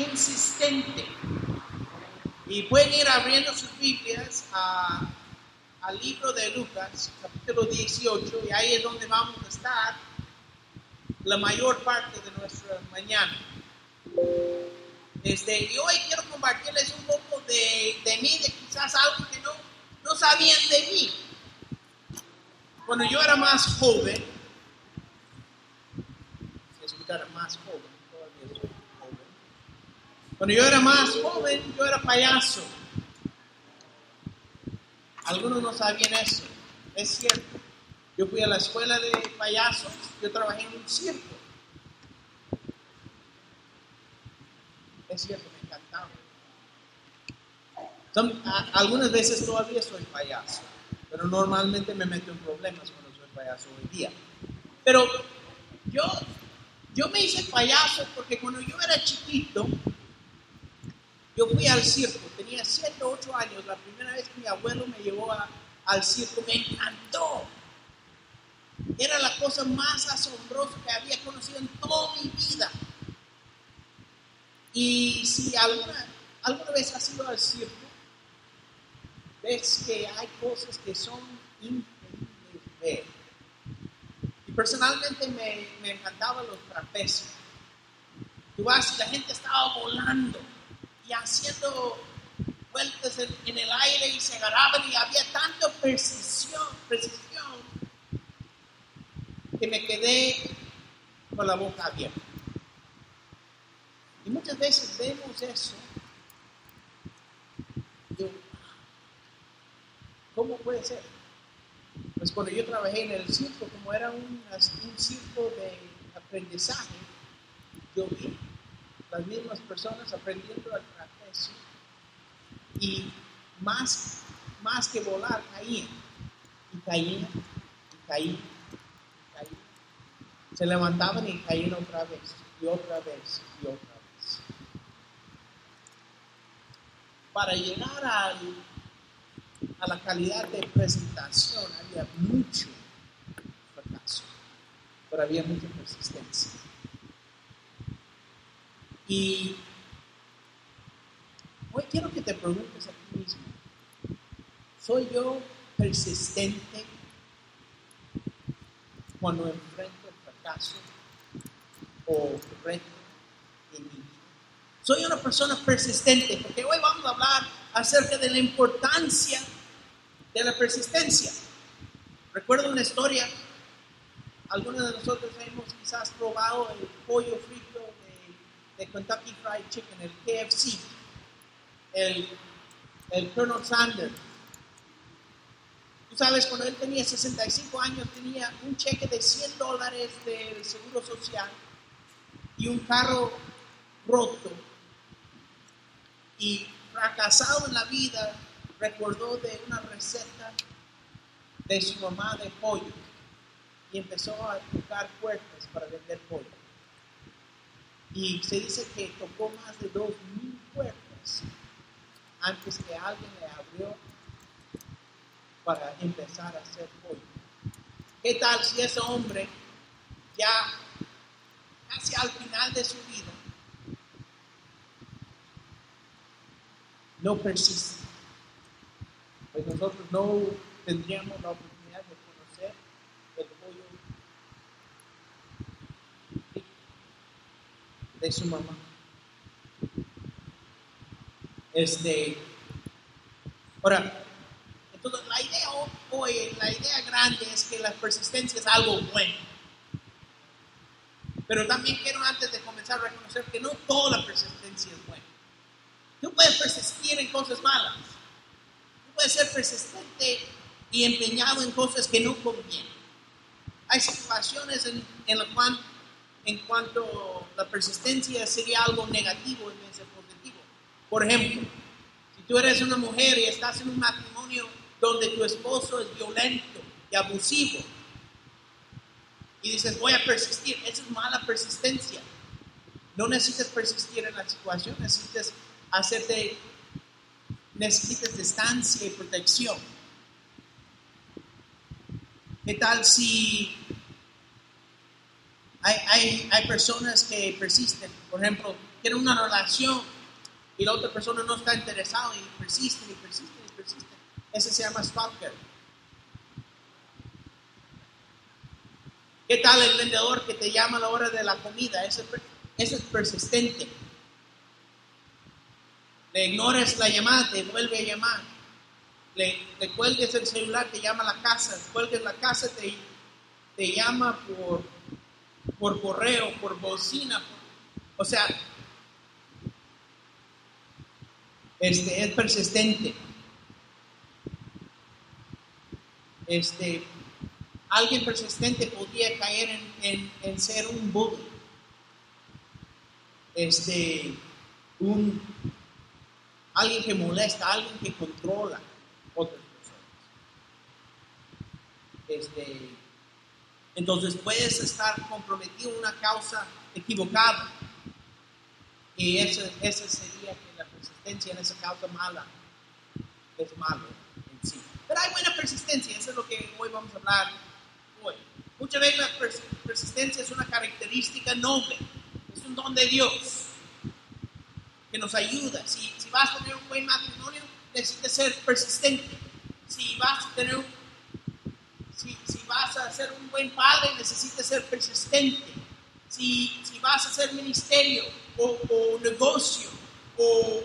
insistente. Y pueden ir abriendo sus Biblias al libro de Lucas, capítulo 18, y ahí es donde vamos a estar la mayor parte de nuestra mañana. Este, y hoy quiero compartirles un poco de, de mí, de quizás algo que no, no sabían de mí. Cuando yo era más joven, si escuchara más joven. Cuando yo era más joven, yo era payaso. Algunos no sabían eso, es cierto. Yo fui a la escuela de payasos, yo trabajé en un circo. Es cierto, me encantaba. algunas veces todavía soy payaso, pero normalmente me meto en problemas cuando soy payaso hoy día. Pero yo, yo me hice payaso porque cuando yo era chiquito, yo fui al circo, tenía 7 o 8 años, la primera vez que mi abuelo me llevó al circo, me encantó. Era la cosa más asombrosa que había conocido en toda mi vida. Y si alguna, alguna vez has ido al circo, ves que hay cosas que son increíbles. Y personalmente me, me encantaban los trapecios. Tú vas la gente estaba volando haciendo vueltas en, el aire y se agarraban y había tanta precisión, precisión que me quedé con la boca abierta. Y muchas veces vemos eso. ¿cómo puede ser? Pues cuando yo trabajé en el circo, como era un circo de aprendizaje, yo vi las mismas personas aprendiendo al trapecio y más, más que volar, caían y caían y caían y caían. Se levantaban y caían otra vez y otra vez y otra vez. para llegar a la calidad de presentación había mucho fracaso, pero había mucha persistencia. Y hoy quiero que te preguntes a ti mismo, ¿soy yo persistente cuando enfrento el fracaso o reto en mi soy una persona persistente, porque hoy vamos a hablar acerca de la importancia de la persistencia. Recuerdo una historia, algunos de nosotros hemos quizás probado el pollo frito de, Kentucky Fried Chicken, el KFC, el, el Colonel Sanders. Tú sabes, cuando él tenía 65 años, tenía un cheque de 100 dólares del Seguro Social y un carro roto y fracasado en la vida, recordó de una receta de su mamá de pollo y empezó a tocar puertas para vender pollo. Y se dice que tocó más de dos mil puertas antes que alguien le abrió para empezar a hacer pollo. ¿Qué tal si ese hombre ya casi al final de su vida no persiste. Pues nosotros no tendríamos la oportunidad de conocer el pollo de su mamá. Este, ahora, entonces la idea hoy, la idea grande es que la persistencia es algo bueno. Pero también quiero antes de comenzar a reconocer que no toda la persistencia es buena. Tú puedes persistir en cosas malas. Tú puedes ser persistente y empeñado en cosas que no convienen. Hay situaciones en, en las cuales, en cuanto la persistencia sería algo negativo en vez de positivo. Por ejemplo, si tú eres una mujer y estás en un matrimonio donde tu esposo es violento y abusivo, y dices, voy a persistir, esa es mala persistencia. No necesitas persistir en la situación, necesitas hacerte, necesitas distancia y protección. ¿Qué tal si hay, hay, hay, personas que persisten? Por ejemplo, quieren una relación y la otra persona no está interesada y persisten y persisten y persisten. Ese se llama stalker. ¿Qué tal el vendedor que te llama a la hora de la comida? Ese, ese es persistente. Le ignores la llamada, te vuelve a llamar. Le, le cuelgues el celular, te llama a la casa. Cuelgues la casa, te, te llama por, por correo, por bocina. o sea, este, es persistente. Este, alguien persistente podría caer en, en, ser un bully. Este, un, alguien que molesta, alguien que controla otras personas. Este, entonces puedes estar comprometido en una causa equivocada. Y esa, sería que la persistencia en esa causa mala es malo en sí. Pero hay buena persistencia, eso es lo que hoy vamos a hablar hoy. Muchas veces la persistencia es una característica noble, es un don de Dios que nos ayuda. Si, si vas a tener un buen matrimonio, necesitas ser persistente. Si vas a tener un vas a ser un buen padre, necesitas ser persistente. Si, vas a hacer ministerio o, negocio o,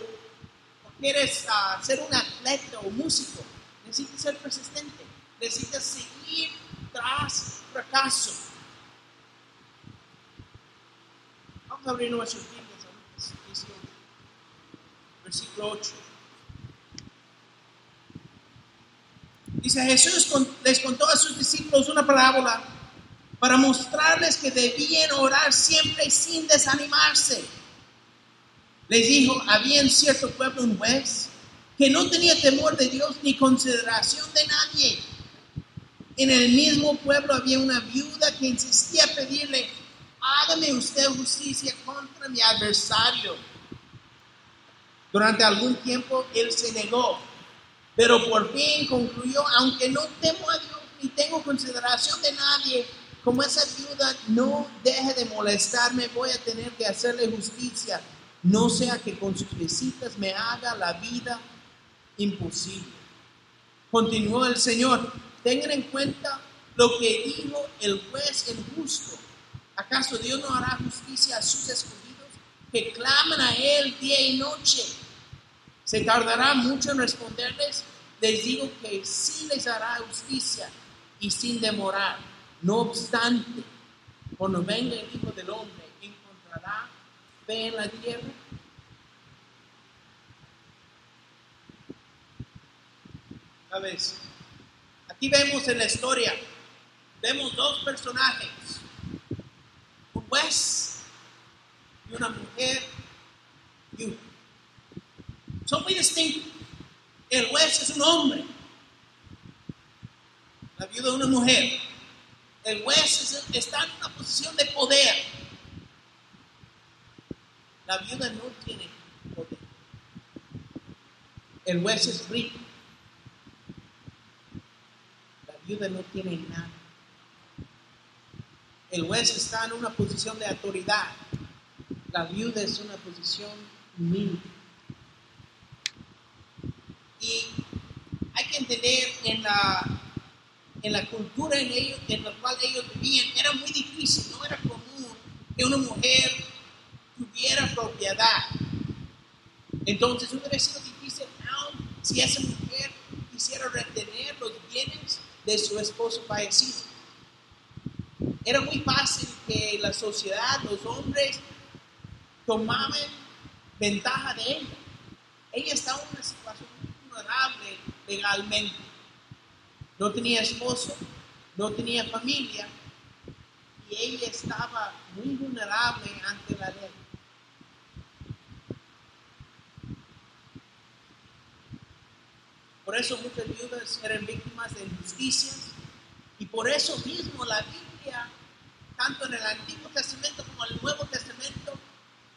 quieres uh, ser un atleta o músico, necesitas ser persistente. Necesitas seguir tras fracaso. Vamos a abrir nuestros libros a versículo 8. Dice Jesús les contó a sus discípulos una parábola para mostrarles que debían orar siempre sin desanimarse. Les dijo, había en cierto pueblo un juez que no tenía temor de Dios ni consideración de nadie. En el mismo pueblo había una viuda que insistía a pedirle, hágame usted justicia contra mi adversario. Durante algún tiempo él se negó pero por fin concluyó, aunque no temo a Dios ni tengo consideración de nadie, como esa viuda no deje de molestarme, voy a tener que hacerle justicia, no sea que con sus visitas me haga la vida imposible. Continuó el Señor, tengan en cuenta lo que dijo el juez injusto. ¿Acaso Dios no hará justicia a sus escogidos que claman a Él día y noche? ¿Se tardará mucho en responderles? Les digo que sí les hará justicia y sin demorar. No obstante, cuando venga el Hijo del Hombre, ¿encontrará fe en la tierra? ¿Sabes? Aquí vemos en la historia, vemos dos personajes, un juez y una mujer y son muy distintos. El juez es un hombre, la viuda es una mujer. El juez está en una posición de poder. La viuda no tiene poder. El juez es rico. La viuda no tiene nada. El juez está en una posición de autoridad. La viuda es una posición humilde. Y hay que entender en la, en la cultura en, ellos, en la cual ellos vivían, era muy difícil, no era común que una mujer tuviera propiedad. Entonces hubiera sido difícil aún si esa mujer quisiera retener los bienes de su esposo fallecido. Era muy fácil que la sociedad, los hombres, tomaban ventaja de ella. Ella estaba en una legalmente. No tenía esposo, no tenía familia y ella estaba muy vulnerable ante la ley. Por eso muchas viudas eran víctimas de injusticias y por eso mismo la Biblia, tanto en el Antiguo Testamento como en el Nuevo Testamento,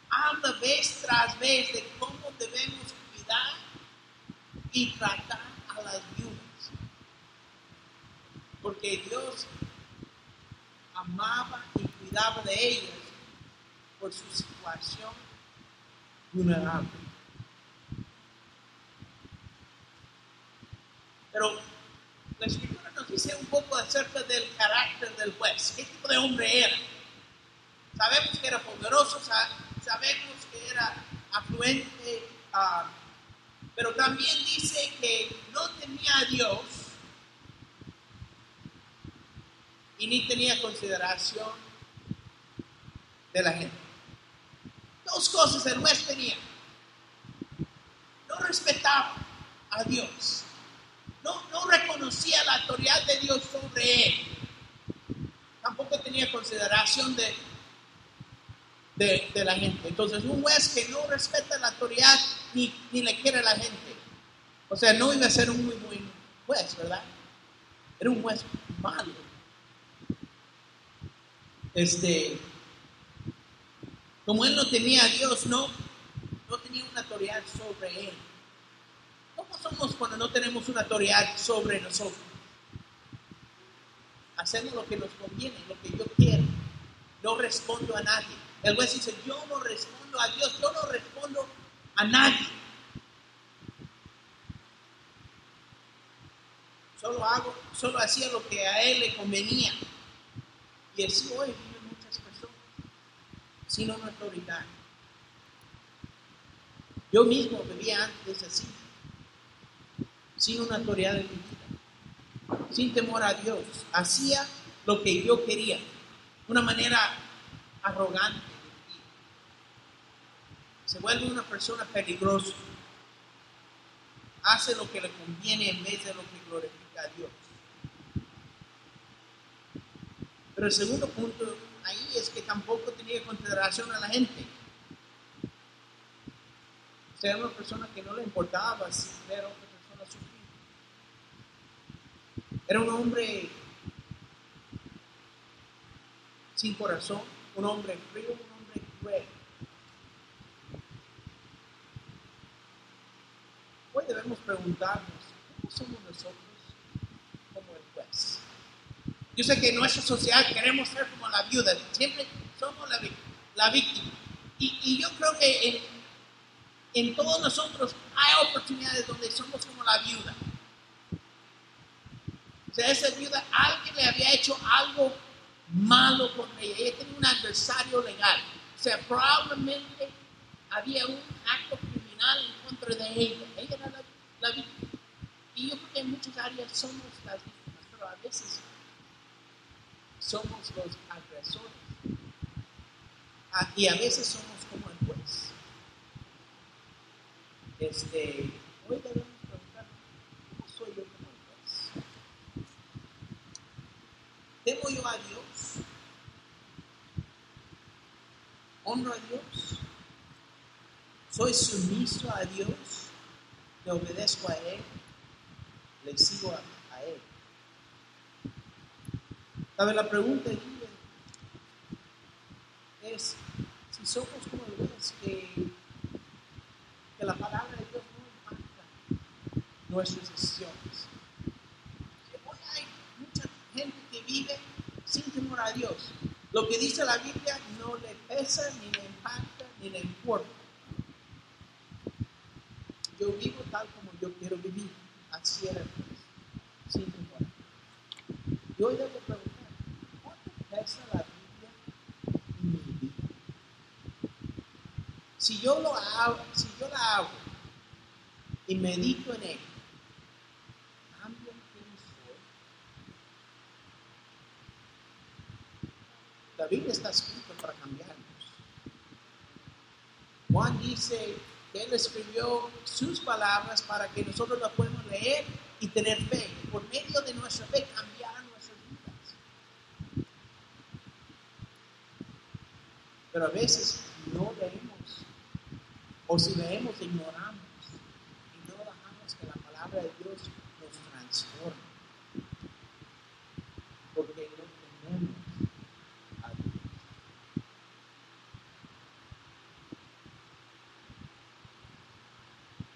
habla vez tras vez de cómo debemos cuidar y tratar viudas. Porque Dios amaba y cuidaba de ellas por su situación vulnerable. Pero la escritura nos dice un poco acerca del carácter del juez, qué tipo de hombre era. Sabemos que era poderoso, sabemos que era afluente, ah, pero también dice que no tenía a Dios y ni tenía consideración de la gente. Dos cosas el juez tenía. No respetaba a Dios. No, no reconocía la autoridad de Dios sobre él. Tampoco tenía consideración de, de, la gente. Entonces, un juez que no respeta la autoridad ni, ni le quiere la gente. O sea, no iba a ser un muy buen juez, ¿verdad? Era un juez malo. Este, como él no tenía a Dios, no, no tenía una autoridad sobre él. ¿Cómo somos cuando no tenemos una autoridad sobre nosotros? Hacemos lo que nos conviene, lo que yo quiero. No respondo a nadie. El juez dice, yo no respondo a Dios, yo no respondo a nadie. Solo hago, solo hacía lo que a él le convenía. Y así hoy sino una autoridad. Yo mismo vivía antes así, sin una autoridad en mi vida, sin temor a Dios. Hacía lo que yo quería, una manera arrogante. Se vuelve una persona peligrosa. Hace lo que le conviene en vez de lo que glorifica a Dios. Pero el segundo punto ahí es que tampoco tenía consideración a la gente. O sea, era una persona que no le importaba si ver a otra persona sufrir. Era un hombre sin corazón, un hombre frío, un hombre cruel. Hoy debemos preguntarnos, ¿cómo somos nosotros como el juez? Yo sé que en nuestra sociedad queremos ser como la viuda, siempre somos la, la víctima. Y, y, yo creo que en, en todos nosotros hay oportunidades donde somos como la viuda. O sea, esa viuda, alguien le había hecho algo malo con ella. Ella tenía un adversario legal. O sea, probablemente había un acto criminal contra de ella. Ella era la, víctima. Y yo creo que en muchas áreas somos las víctimas, pero a veces somos los agresores. Ah, y a veces somos como el juez. Este, hoy debemos preguntar, ¿cómo soy yo como el juez? ¿Temo yo a Dios? ¿Honro a Dios? ¿Soy sumiso a Dios? ¿Le obedezco a Él? ¿Le sigo a ¿Sabe? La pregunta aquí es si somos como el que, que la palabra de Dios no impacta nuestras decisiones. Hoy hay mucha gente que vive sin temor a Dios. Lo que dice la Biblia no le pesa, ni le impacta, ni le importa. Yo vivo tal como yo quiero vivir. Así era sin temor. Yo debo preguntar la Biblia en mi vida. Si yo lo hago, si yo la hago y medito en él, cambio quién soy. La Biblia está escrita para cambiarnos. Juan dice él escribió sus palabras para que nosotros las podamos leer y tener fe. Por medio de nuestra fe cambiar Pero a veces no leemos, o si leemos, ignoramos y no dejamos que la palabra de Dios nos transforme. Porque no tenemos a Dios.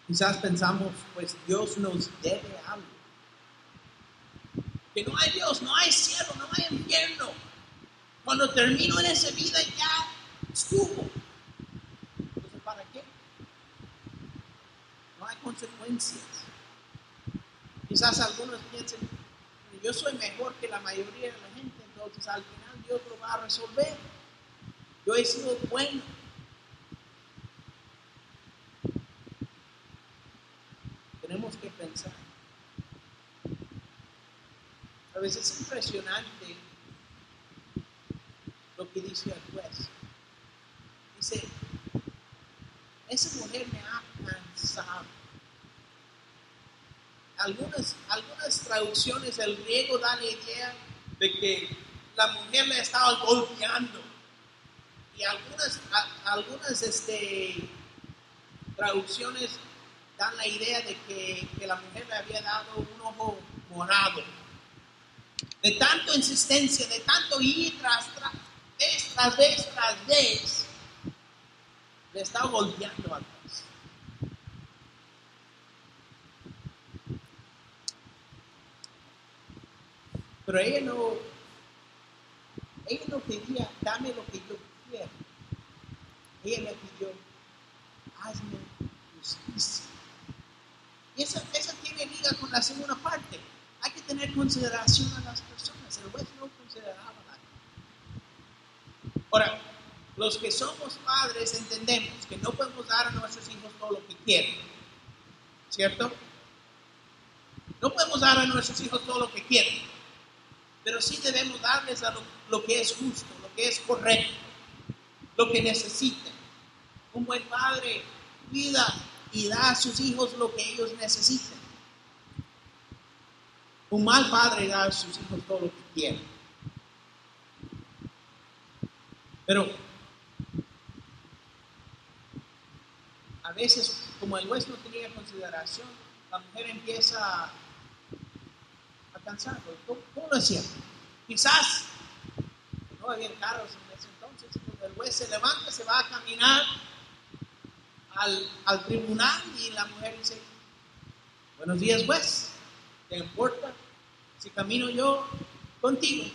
Quizás pensamos, pues Dios nos debe algo. Que no hay Dios, no hay cielo, no hay infierno. Cuando termino en esa vida ya estuvo. Entonces, ¿para qué hay consecuencias. Quizás algunos piensen, yo soy mejor que la mayoría de la gente, entonces al final Dios lo va a resolver. Yo he sido bueno. Que pensar. A veces es impresionante lo que dice el juez. Dice, esa mujer me ha cansado. Algunas, algunas traducciones del griego dan la idea de que la mujer le estaba golpeando. Y algunas, algunas este, traducciones dan la idea de que, la mujer le había dado un ojo morado. De tanto insistencia, de tanto ir tras, tras, vez tras vez tras vez, le estaba golpeando atrás. Pero ella no, ella no pedía, dame lo que yo quiero. Ella le pidió, hazme justicia. Y esa tiene liga con la segunda parte. Hay que tener consideración a las personas. El juez no consideraba la Ahora, los que somos padres entendemos que no podemos dar a nuestros hijos todo lo que quieren. ¿Cierto? No podemos dar a nuestros hijos todo lo que quieren. Pero sí debemos darles a lo, lo que es justo, lo que es correcto, lo que necesitan. Un buen padre cuida y da a sus hijos lo que ellos necesitan. Un mal padre da a sus hijos todo lo que quieren. Pero a veces, como el juez no tenía consideración, la mujer empieza a cansar. ¿Cómo lo hacía? Quizás no había carros en ese entonces, el juez se levanta, se va a caminar al, al tribunal y la mujer dice, buenos días juez, ¿te importa si camino yo contigo?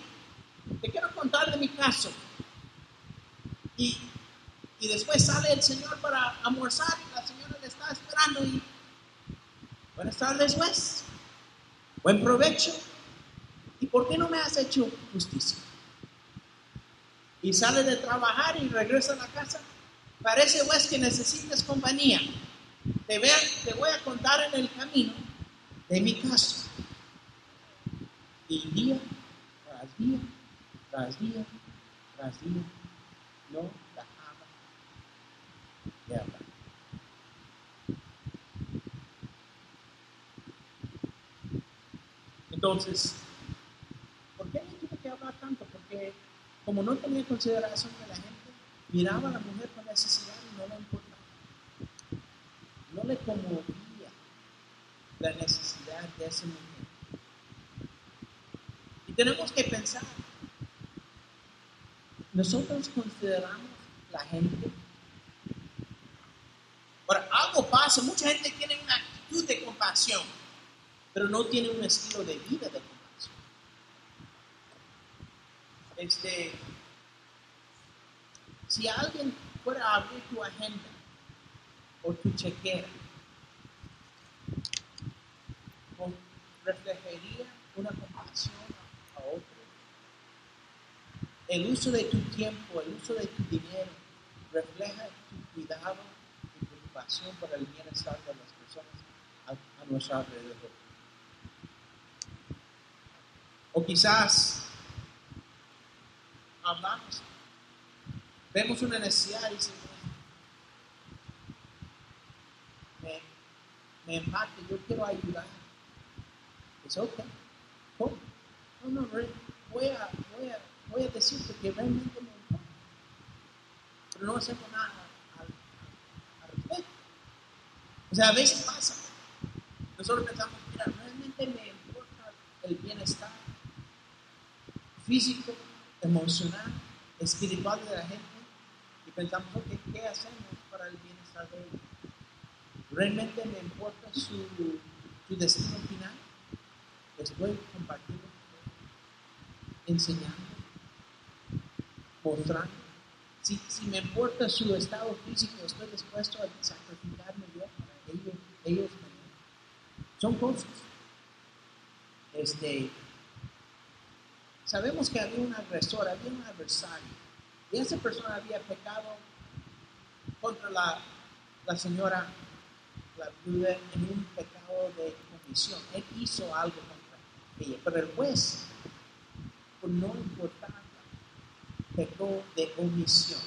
Te quiero contar de mi caso. Y y después sale el Señor para almorzar y la señora le está esperando y buenas tardes juez, buen provecho. ¿Y por qué no me has hecho justicia? Y sale de trabajar y regresa a la casa. Parece juez que necesitas compañía. Te, voy a contar en el camino de mi caso. Y día tras día, tras día, tras día, no entonces, ¿por qué tuve que hablar tanto? Porque como no tenía consideración de la gente, miraba a la mujer con necesidad no le importaba. No le conmovía la necesidad de esa mujer. Y tenemos que pensar, nosotros consideramos la gente Ahora, algo pasa, mucha gente tiene una actitud de compasión, pero no tiene un estilo de vida de compasión. Este, si alguien fuera a abrir tu agenda o tu chequera, reflejaría una compasión a otro. El uso de tu tiempo, el uso de tu dinero, refleja tu cuidado para el bienestar de las personas a, nuestro alrededor. O quizás hablamos, vemos una necesidad y decimos, me, me empate, yo quiero ayudar. Es ok. ¿Cómo? No, no, voy a, voy a, voy a decirte que realmente me importa. Pero no hacemos nada o sea, a veces pasa. Nosotros pensamos, mira, realmente me importa el bienestar físico, emocional, espiritual de la gente. Pensamos, ok, ¿qué hacemos para el bienestar de ellos? ¿Realmente me importa su, su destino final? Estoy compartiendo, enseñando, mostrando. Si, si me importa su estado físico, estoy dispuesto a sacrificarme yo ellos son cosas. Este, sabemos que había un agresor, había un adversario, y esa persona había pecado contra la, la señora, la viuda, en un pecado de comisión. Él hizo algo contra ella, pero el juez, por no importarla, pecó de omisión.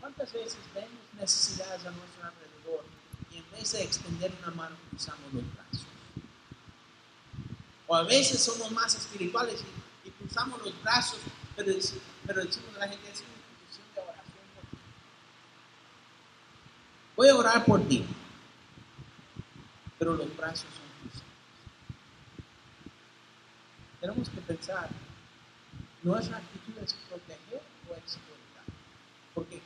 ¿Cuántas veces vemos necesidades a nuestro alrededor y en vez de extender una mano cruzamos los brazos? O a veces somos más espirituales y, y cruzamos los brazos, pero, pero decimos a la gente, es una institución de. Voy a orar por ti, pero los brazos son cruzados. Tenemos que pensar, nuestra actitud es proteger o explotar. Porque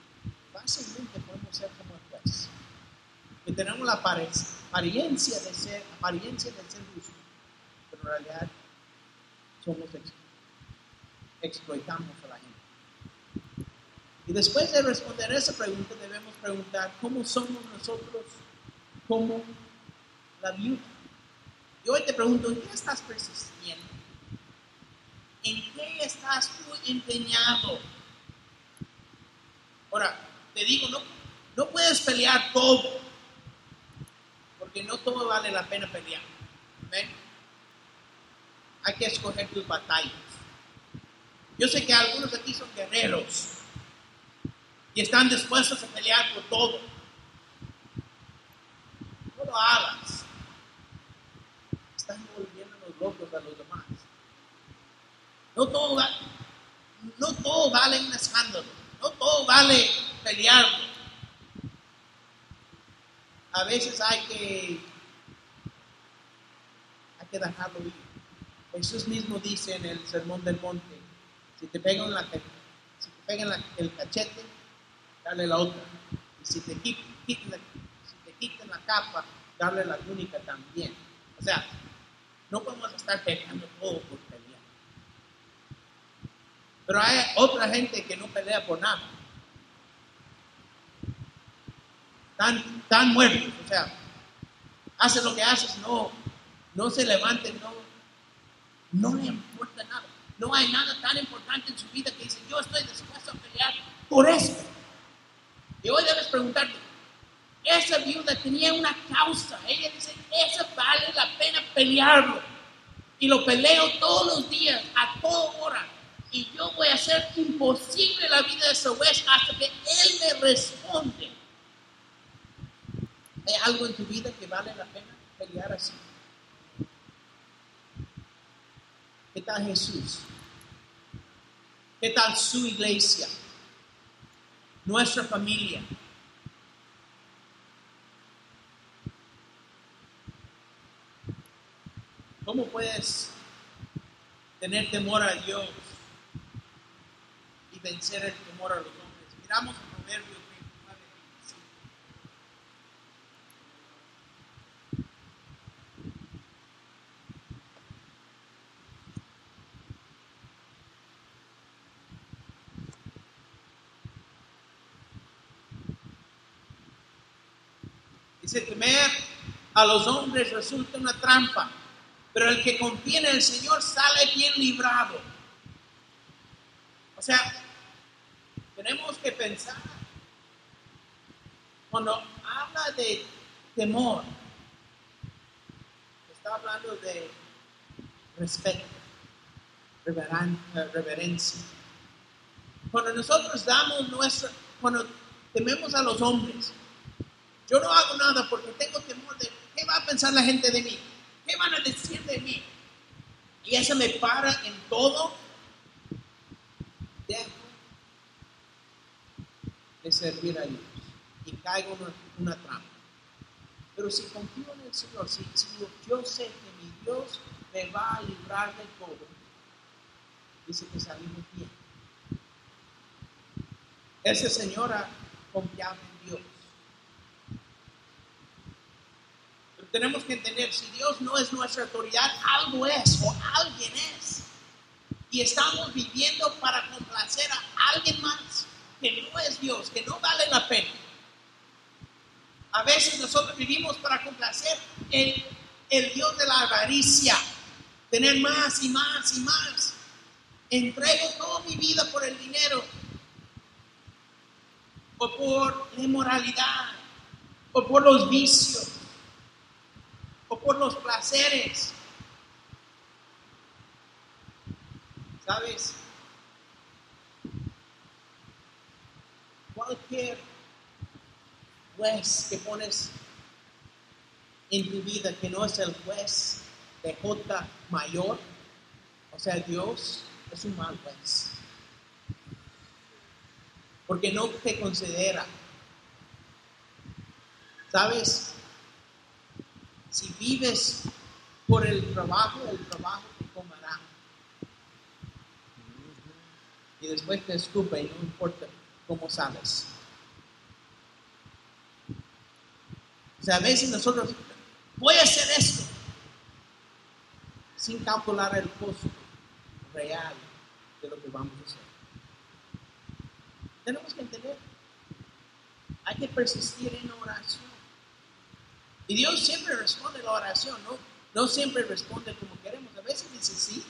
fácilmente podemos ser como el juez, que tenemos la apariencia de ser, apariencia de ser justo, pero en realidad somos exploitamos a la gente. Y después de responder esa pregunta debemos preguntar cómo somos nosotros como la viuda. Y hoy te pregunto, ¿en qué estás persistiendo? ¿En qué estás tú empeñado? Ahora, te digo, no, no puedes pelear todo, porque no todo vale la pena pelear. Hay que escoger tus batallas. Yo sé que algunos aquí son guerreros y están dispuestos a pelear por todo. No lo hagas. Están volviendo los locos a los demás. No todo, no todo vale un escándalo. No todo vale pelearlo. A veces hay que, hay que dejarlo ir. Jesús mismo dice en el Sermón del Monte, si te pegan, el cachete, dale la otra. Y si te, quitan la capa, darle la túnica también. O sea, no podemos estar peleando todo por pelear. Pero hay otra gente que no pelea por nada. Tan, tan muertos, o sea, hace lo que haces, no, no se levanten, no, no le importa nada. No hay nada tan importante en su vida que dice, yo estoy dispuesto a pelear por eso. Y hoy debes preguntarte, esa viuda tenía una causa. Ella dice, eso vale la pena pelearlo. Y lo peleo todos los días, a toda hora. Y yo voy a hacer imposible la vida de juez hasta que él me responde. ¿Hay algo en tu vida que vale la pena pelear así? ¿Qué tal Jesús? ¿Qué tal su iglesia? Nuestra familia. ¿Cómo puedes tener temor a Dios y vencer el temor a los hombres? Miramos en Proverbios Dice, temer a los hombres resulta una trampa, pero el que confía en el Señor sale bien librado. O sea, tenemos que pensar, cuando habla de temor, está hablando de respeto, reverencia. Cuando nosotros damos nuestra, cuando tememos a los hombres, yo no hago nada porque tengo temor de qué va a pensar la gente de mí, qué van a decir de mí. Y eso me para en todo. Dejo de servir a Dios y caigo en una, trampa. Pero si confío en el Señor, si, si yo sé que mi Dios me va a librar de todo, dice que salimos bien. Esa señora confiaba en Dios. Tenemos que entender, si Dios no es nuestra autoridad, algo es o alguien es. Y estamos viviendo para complacer a alguien más que no es Dios, que no vale la pena. A veces nosotros vivimos para complacer el, el Dios de la avaricia, tener más y más y más. Entrego toda mi vida por el dinero, o por la inmoralidad, o por los vicios, o por los placeres. ¿Sabes? Cualquier juez que pones en tu vida que no es el juez de J mayor, o sea, Dios es un mal juez. Porque no te considera. ¿Sabes? Si vives por el trabajo, el trabajo te comerá. Y después te escupe y no importa cómo sabes. O sea, a veces nosotros, voy a hacer esto, sin calcular el costo real de lo que vamos a hacer. Tenemos que entender, hay que persistir en oración. Y Dios siempre responde la oración, ¿no? No siempre responde como queremos. A veces dice sí,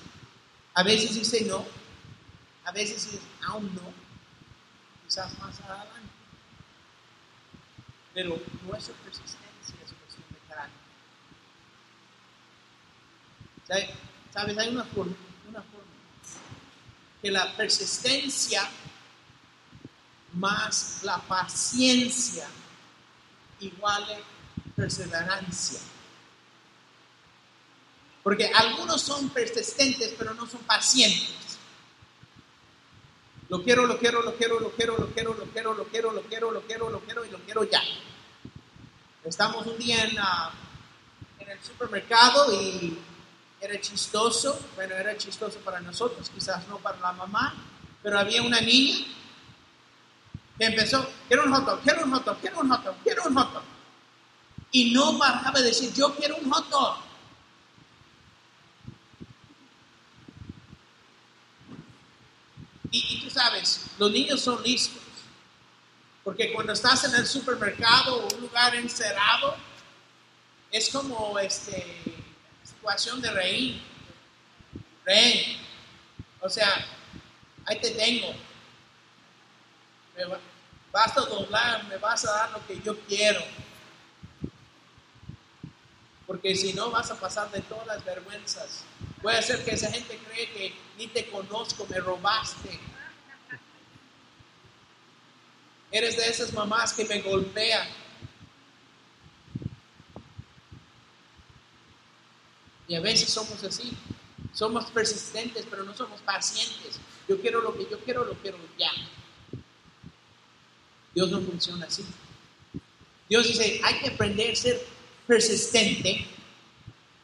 a veces dice no, a veces dice aún no, quizás más adelante. Pero nuestra persistencia es cuestión de carácter. ¿Sabes? Hay una forma, una forma que la persistencia más la paciencia iguale perseverancia. Porque algunos son persistentes, pero no son pacientes. Lo quiero, lo quiero, lo quiero, lo quiero, lo quiero, lo quiero, lo quiero, lo quiero, lo quiero, lo quiero y lo quiero ya. Estamos un día en, el supermercado y era chistoso, bueno, era chistoso para nosotros, quizás no para la mamá, pero había una niña que empezó, quiero un hot dog, quiero un hot dog, quiero un hot dog, quiero un hot dog. Y no paraba de decir, yo quiero un hot dog. Y, y, tú sabes, los niños son listos. Porque cuando estás en el supermercado o un lugar encerrado, es como este, situación de reír. Reír. O sea, ahí te tengo me vas a doblar, me vas a dar lo que yo quiero. Porque si no vas a pasar de todas las vergüenzas. Puede ser que esa gente cree que ni te conozco, me robaste. Eres de esas mamás que me golpean. Y a veces somos así. Somos persistentes, pero no somos pacientes. Yo quiero lo que yo quiero, lo quiero ya. Dios no funciona así. Dios dice, hay que aprender a ser persistente,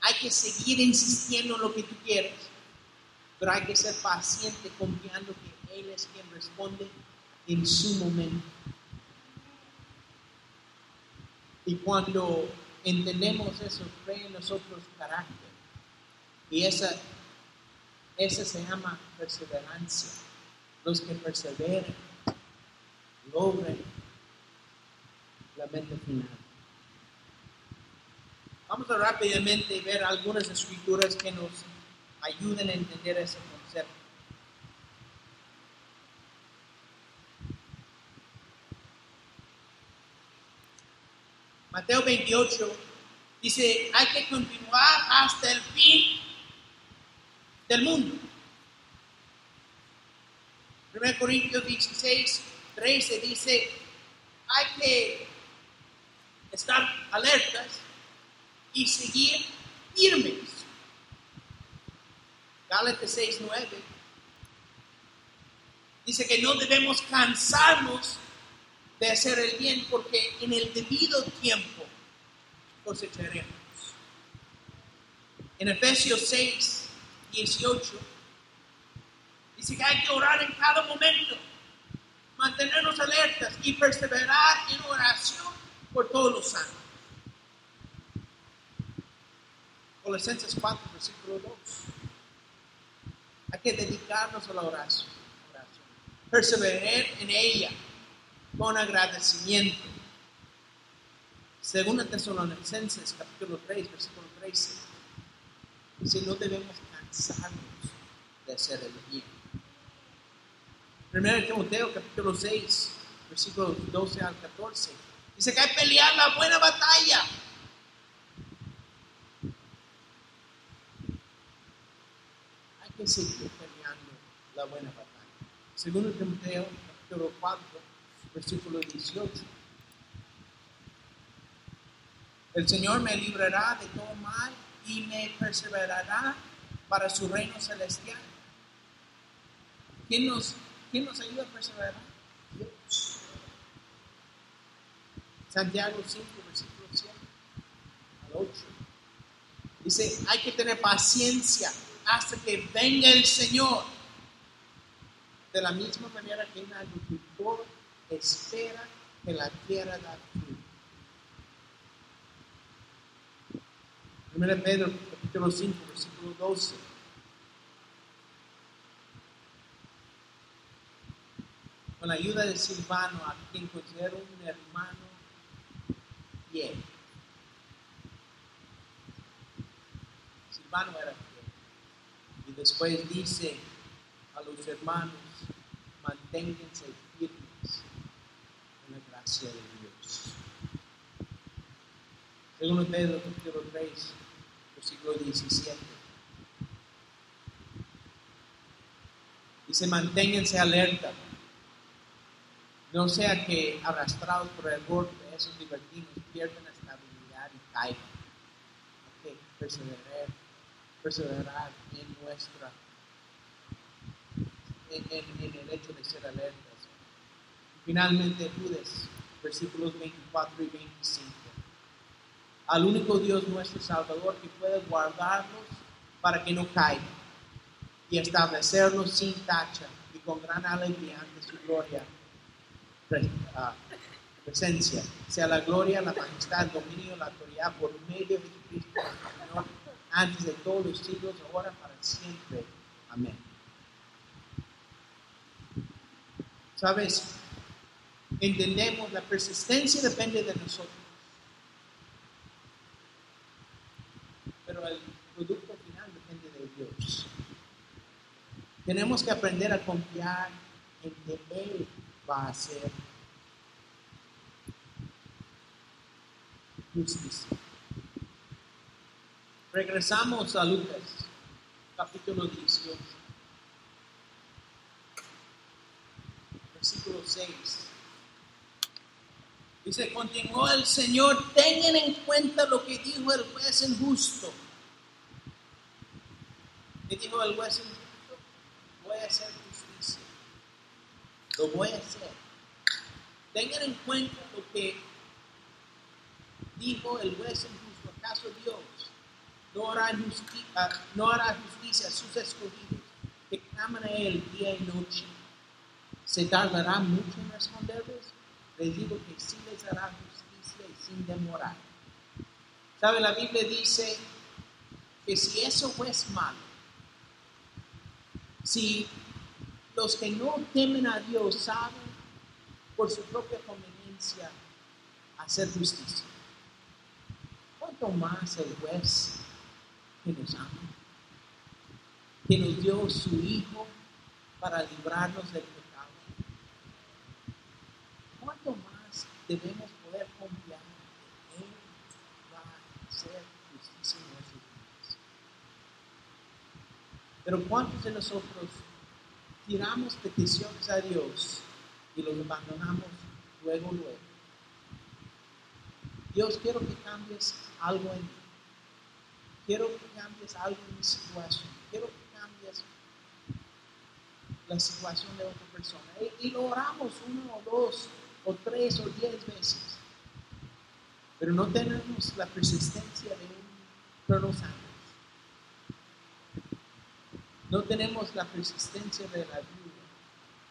hay que seguir insistiendo en lo que tú quieres, pero hay que ser paciente confiando que Él es quien responde en su momento. Y cuando entendemos eso, crea en nosotros carácter. Y esa, esa se llama perseverancia. Los que perseveran logren la meta final. Vamos a rápidamente ver algunas escrituras que nos ayuden a entender ese concepto. Mateo 28 dice, hay que continuar hasta el fin del mundo. 1 Corintios 16, 13 dice, hay que estar alertas y seguir firmes. Gálatas 6, 9 dice que no debemos cansarnos de hacer el bien porque en el debido tiempo cosecharemos. En Efesios 6, 18 dice que hay que orar en cada momento mantenernos alertas y perseverar en oración por todos los santos. Colosenses 4, versículo 2. Hay que dedicarnos a la oración. Perseverar en ella con agradecimiento. Segunda Tesalonicenses, capítulo 3, versículo 13. Dice, no debemos cansarnos de hacer el bien. Primero Timoteo, capítulo 6, versículos 12 al 14. Dice que hay que pelear la buena batalla. Hay que seguir peleando la buena batalla. Segundo Timoteo, capítulo 4, versículo 18. El Señor me librará de todo mal y me perseverará para su reino celestial. ¿Quién nos, quién nos ayuda a perseverar? Dios. Santiago 5, versículo 7 al 8. Dice, hay que tener paciencia hasta que venga el Señor. De la misma manera que un agricultor espera que la tierra da fruto. 1 Pedro capítulo 5, versículo 12. Con la ayuda de Silvano, a quien considero un hermano fiel. Silvano era. Después dice a los hermanos, manténganse firmes en la gracia de Dios. Segundo Pedro capítulo 3, versículo 17. Dice, manténganse alerta. No sea que arrastrados por el golpe, esos libertinos pierdan la estabilidad y caigan. Hay que perseverar, perseverar en nuestra, en, en- el hecho de ser alertas. Finalmente, Judas, versículos 24 y 25 al único Dios nuestro Salvador que puede guardarlos para que no caigan y establecerlos sin tacha y con gran alegría ante su gloria ah, presencia. Sea la gloria, la majestad, el dominio, la autoridad por medio de nuestro Señor, antes de todos los siglos, ahora para siempre. Amén. Sabes, entendemos la persistencia depende de nosotros. pero el producto final depende de Dios. Tenemos que aprender a confiar en que Él va a hacer justicia. Regresamos a Lucas, capítulo 18, versículo 6. Dice, continuó el Señor, tengan en cuenta lo que dijo el juez injusto. ¿Qué dijo el juez injusto? Voy a hacer justicia. Lo voy a hacer. Tengan en cuenta lo que dijo el juez injusto. ¿Acaso Dios no hará, justi- ah, no hará justicia a sus escogidos que claman a Él día y noche? ¿Se tardará mucho en responderles? Les digo que sí les hará justicia y sin demorar. ¿Sabe? La Biblia dice que si eso es malo, si los que no temen a Dios saben por su propia conveniencia hacer justicia, ¿cuánto más el juez que nos ama, que nos dio su Hijo para librarnos del pecado? ¿Cuánto más debemos poder confiar que Él va a hacer justicia en nuestros días? Pero ¿cuántos de nosotros tiramos peticiones a Dios y los abandonamos luego, luego? Dios, quiero que cambies algo en mí. Quiero que cambies algo en mi situación. Quiero que cambies la situación de otra persona. Y, lo oramos uno o dos o tres o diez veces. Pero no tenemos la persistencia de un Colonel Sanders. No tenemos la persistencia de la viuda.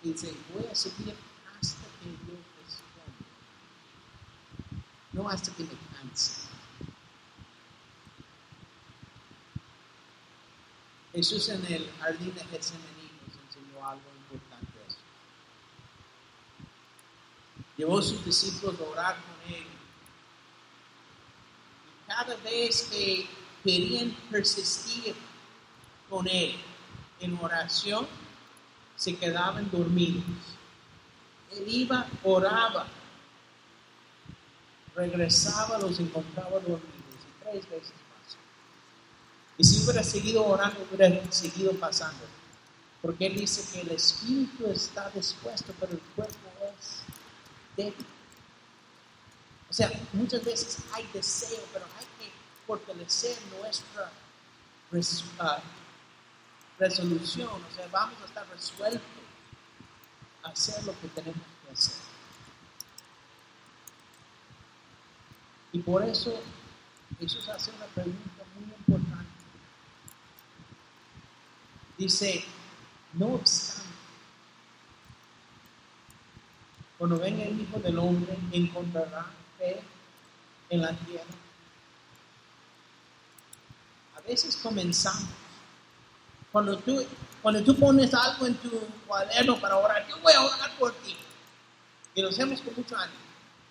Y dice, voy a seguir hasta que Dios responda. No hasta que me Jesús en el jardín de Getsemaní nos enseñó algo importante. Llevó a sus discípulos a orar con él cada vez que querían persistir con él en oración, se quedaban dormidos. Él iba, oraba, regresaba, los encontraba dormidos y tres veces. Y si hubiera seguido orando, hubiera seguido pasando. Porque él dice que el espíritu está dispuesto, pero el cuerpo es débil. O sea, muchas veces hay deseo, pero hay que fortalecer nuestra uh, resolución. O sea, vamos a estar resueltos a hacer lo que tenemos que hacer. Y por eso Jesús hace una pregunta muy importante. Dice, no obstante, cuando venga el Hijo del Hombre, encontrará fe en la tierra. A veces comenzamos. Cuando tú, cuando tú pones algo en tu cuaderno para orar, yo voy a orar por ti. Y lo hacemos con mucho ánimo.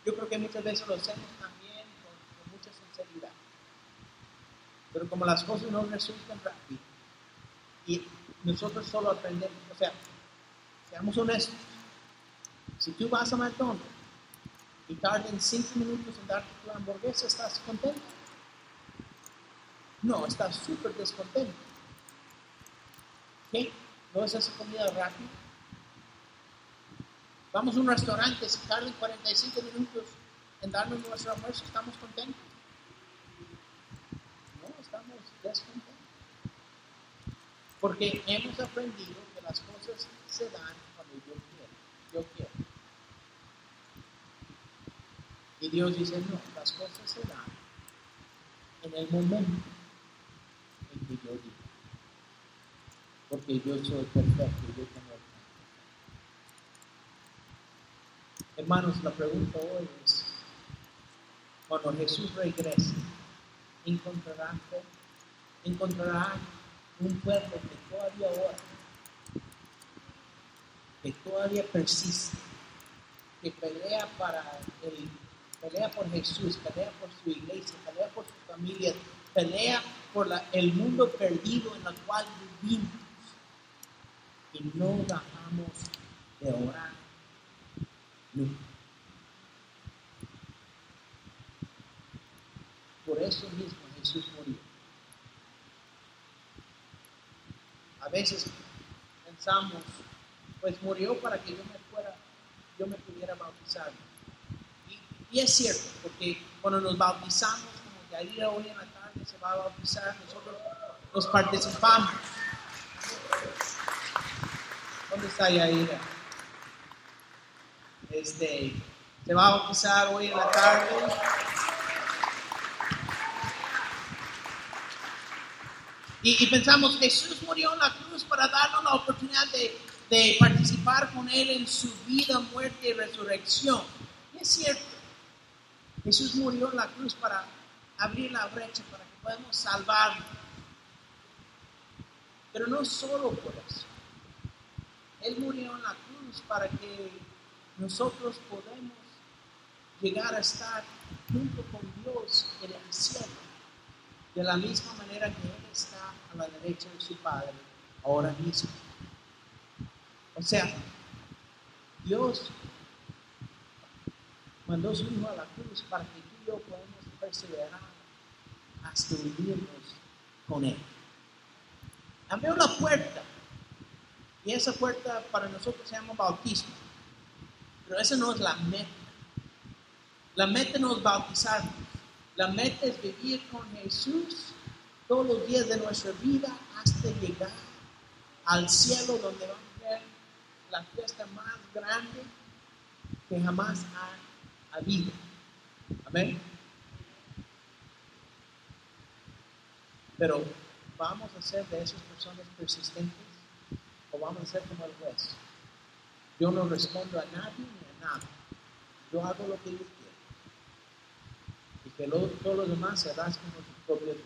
Yo creo que muchas veces lo hacemos también con, mucha sinceridad. Pero como las cosas no resultan rápido y nosotros solo aprendemos, o sea, seamos honestos. Si tú vas a McDonald's y tarden cinco minutos en darte tu hamburguesa, ¿estás contento? No, estás súper descontento. ¿Qué? ¿No es esa comida rápida? Vamos a un restaurante, si tardan 45 minutos en darnos nuestro almuerzo, ¿estamos contentos? No, estamos descontentos. Porque hemos aprendido que las cosas se dan cuando yo quiero. Yo quiero. Y Dios dice, no, las cosas se dan en el momento en que yo digo. Porque yo soy perfecto, yo tengo el Hermanos, la pregunta hoy es, cuando Jesús regrese, ¿encontrará? ¿Encontrará un pueblo que todavía ora? Que todavía persiste? Que pelea para el pelea por Jesús, pelea por su iglesia, pelea por su familia, pelea por el mundo perdido en el cual vivimos. Y no dejamos de orar nunca. Por eso mismo Jesús murió. A veces pensamos, pues murió para que yo me fuera, yo me pudiera bautizar y es cierto, porque cuando nos bautizamos, como Yaira hoy en la tarde se va a bautizar, nosotros nos participamos. ¿Dónde está Yaira? Este, se va a bautizar hoy en la tarde. Y, y, pensamos, Jesús murió en la cruz para darnos la oportunidad de, de participar con Él en su vida, muerte y resurrección. Y es cierto, Jesús murió en la cruz para abrir la brecha, para que podamos salvarnos. Pero no solo por eso. Él murió en la cruz para que nosotros podamos llegar a estar junto con Dios en el cielo, de la misma manera que Él está a la derecha de su Padre ahora mismo. O sea, Dios mandó su Hijo a la cruz para que tú y yo podamos perseverar hasta unirnos con Él. Abrió la puerta y esa puerta para nosotros se llama bautismo. Pero esa no es la meta. La meta no es. La meta es vivir con Jesús todos los días de nuestra vida hasta llegar al cielo donde vamos a ver la fiesta más grande que jamás ha a vida. Amén. Pero vamos a ser de esas personas persistentes o vamos a ser como el juez. Yo no respondo a nadie ni a nada. Yo hago lo que yo que todo lo demás se rasquen con sus propios